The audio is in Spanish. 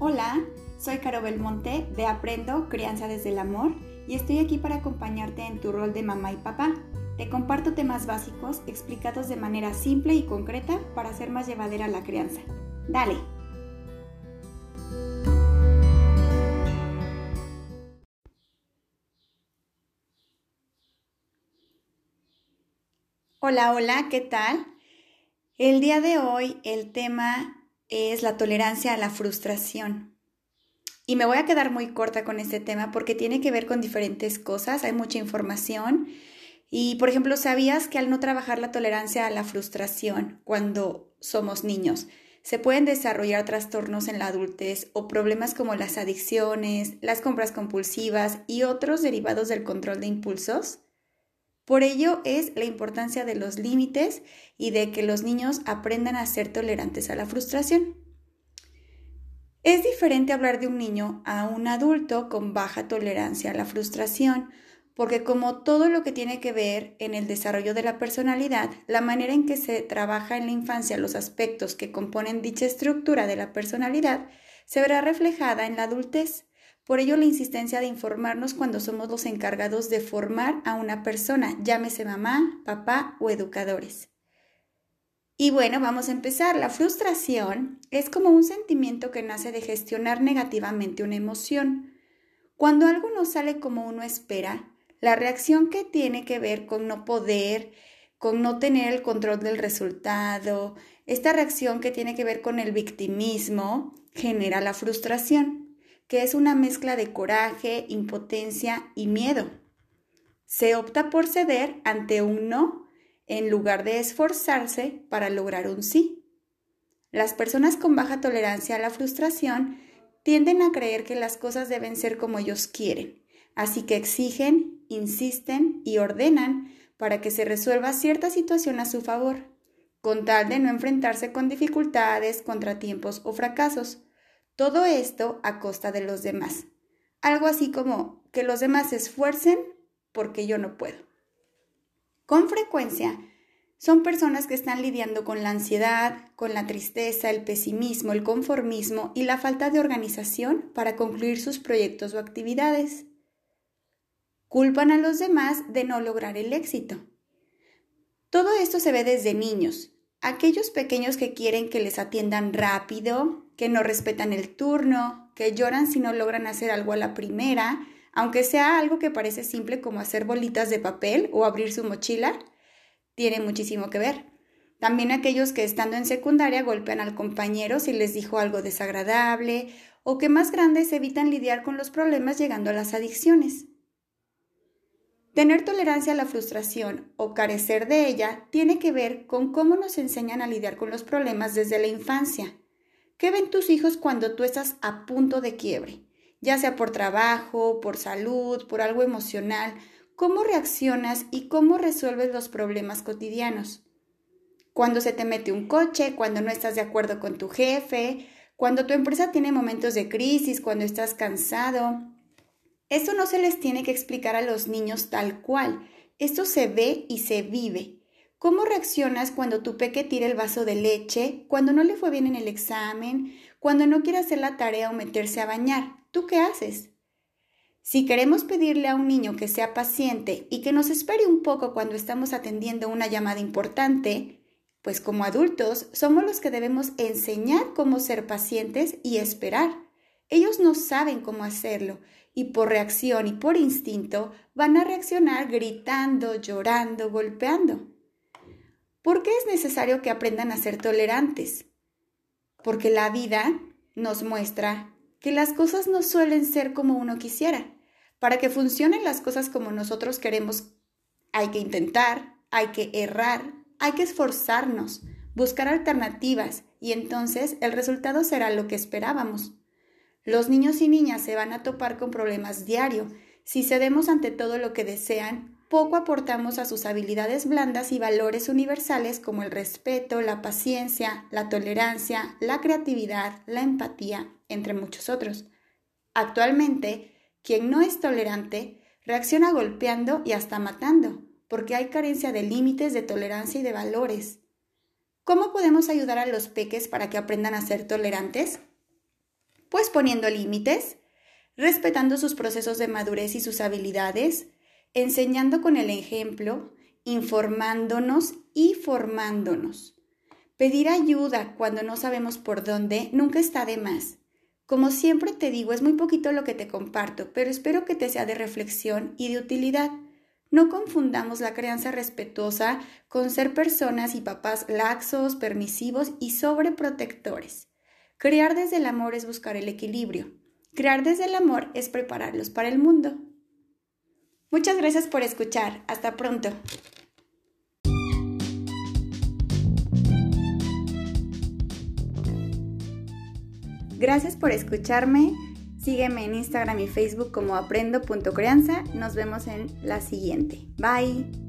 Hola, soy Caro Belmonte de Aprendo Crianza desde el Amor y estoy aquí para acompañarte en tu rol de mamá y papá. Te comparto temas básicos explicados de manera simple y concreta para hacer más llevadera la crianza. Dale. Hola, hola, ¿qué tal? El día de hoy el tema es la tolerancia a la frustración. Y me voy a quedar muy corta con este tema porque tiene que ver con diferentes cosas, hay mucha información. Y, por ejemplo, ¿sabías que al no trabajar la tolerancia a la frustración cuando somos niños, se pueden desarrollar trastornos en la adultez o problemas como las adicciones, las compras compulsivas y otros derivados del control de impulsos? Por ello es la importancia de los límites y de que los niños aprendan a ser tolerantes a la frustración. Es diferente hablar de un niño a un adulto con baja tolerancia a la frustración, porque como todo lo que tiene que ver en el desarrollo de la personalidad, la manera en que se trabaja en la infancia los aspectos que componen dicha estructura de la personalidad se verá reflejada en la adultez. Por ello, la insistencia de informarnos cuando somos los encargados de formar a una persona, llámese mamá, papá o educadores. Y bueno, vamos a empezar. La frustración es como un sentimiento que nace de gestionar negativamente una emoción. Cuando algo no sale como uno espera, la reacción que tiene que ver con no poder, con no tener el control del resultado, esta reacción que tiene que ver con el victimismo, genera la frustración que es una mezcla de coraje, impotencia y miedo. Se opta por ceder ante un no en lugar de esforzarse para lograr un sí. Las personas con baja tolerancia a la frustración tienden a creer que las cosas deben ser como ellos quieren, así que exigen, insisten y ordenan para que se resuelva cierta situación a su favor, con tal de no enfrentarse con dificultades, contratiempos o fracasos. Todo esto a costa de los demás. Algo así como que los demás se esfuercen porque yo no puedo. Con frecuencia, son personas que están lidiando con la ansiedad, con la tristeza, el pesimismo, el conformismo y la falta de organización para concluir sus proyectos o actividades. Culpan a los demás de no lograr el éxito. Todo esto se ve desde niños, aquellos pequeños que quieren que les atiendan rápido, que no respetan el turno, que lloran si no logran hacer algo a la primera, aunque sea algo que parece simple como hacer bolitas de papel o abrir su mochila, tiene muchísimo que ver. También aquellos que estando en secundaria golpean al compañero si les dijo algo desagradable o que más grandes evitan lidiar con los problemas llegando a las adicciones. Tener tolerancia a la frustración o carecer de ella tiene que ver con cómo nos enseñan a lidiar con los problemas desde la infancia. ¿Qué ven tus hijos cuando tú estás a punto de quiebre? Ya sea por trabajo, por salud, por algo emocional. ¿Cómo reaccionas y cómo resuelves los problemas cotidianos? Cuando se te mete un coche, cuando no estás de acuerdo con tu jefe, cuando tu empresa tiene momentos de crisis, cuando estás cansado. Esto no se les tiene que explicar a los niños tal cual. Esto se ve y se vive. ¿Cómo reaccionas cuando tu peque tira el vaso de leche, cuando no le fue bien en el examen, cuando no quiere hacer la tarea o meterse a bañar? ¿Tú qué haces? Si queremos pedirle a un niño que sea paciente y que nos espere un poco cuando estamos atendiendo una llamada importante, pues como adultos somos los que debemos enseñar cómo ser pacientes y esperar. Ellos no saben cómo hacerlo y por reacción y por instinto van a reaccionar gritando, llorando, golpeando. ¿Por qué es necesario que aprendan a ser tolerantes? Porque la vida nos muestra que las cosas no suelen ser como uno quisiera. Para que funcionen las cosas como nosotros queremos, hay que intentar, hay que errar, hay que esforzarnos, buscar alternativas y entonces el resultado será lo que esperábamos. Los niños y niñas se van a topar con problemas diario si cedemos ante todo lo que desean poco aportamos a sus habilidades blandas y valores universales como el respeto, la paciencia, la tolerancia, la creatividad, la empatía, entre muchos otros. Actualmente, quien no es tolerante reacciona golpeando y hasta matando, porque hay carencia de límites de tolerancia y de valores. ¿Cómo podemos ayudar a los peques para que aprendan a ser tolerantes? Pues poniendo límites, respetando sus procesos de madurez y sus habilidades, enseñando con el ejemplo, informándonos y formándonos. Pedir ayuda cuando no sabemos por dónde nunca está de más. Como siempre te digo, es muy poquito lo que te comparto, pero espero que te sea de reflexión y de utilidad. No confundamos la crianza respetuosa con ser personas y papás laxos, permisivos y sobreprotectores. Crear desde el amor es buscar el equilibrio. Crear desde el amor es prepararlos para el mundo. Muchas gracias por escuchar. Hasta pronto. Gracias por escucharme. Sígueme en Instagram y Facebook como aprendo.crianza. Nos vemos en la siguiente. Bye.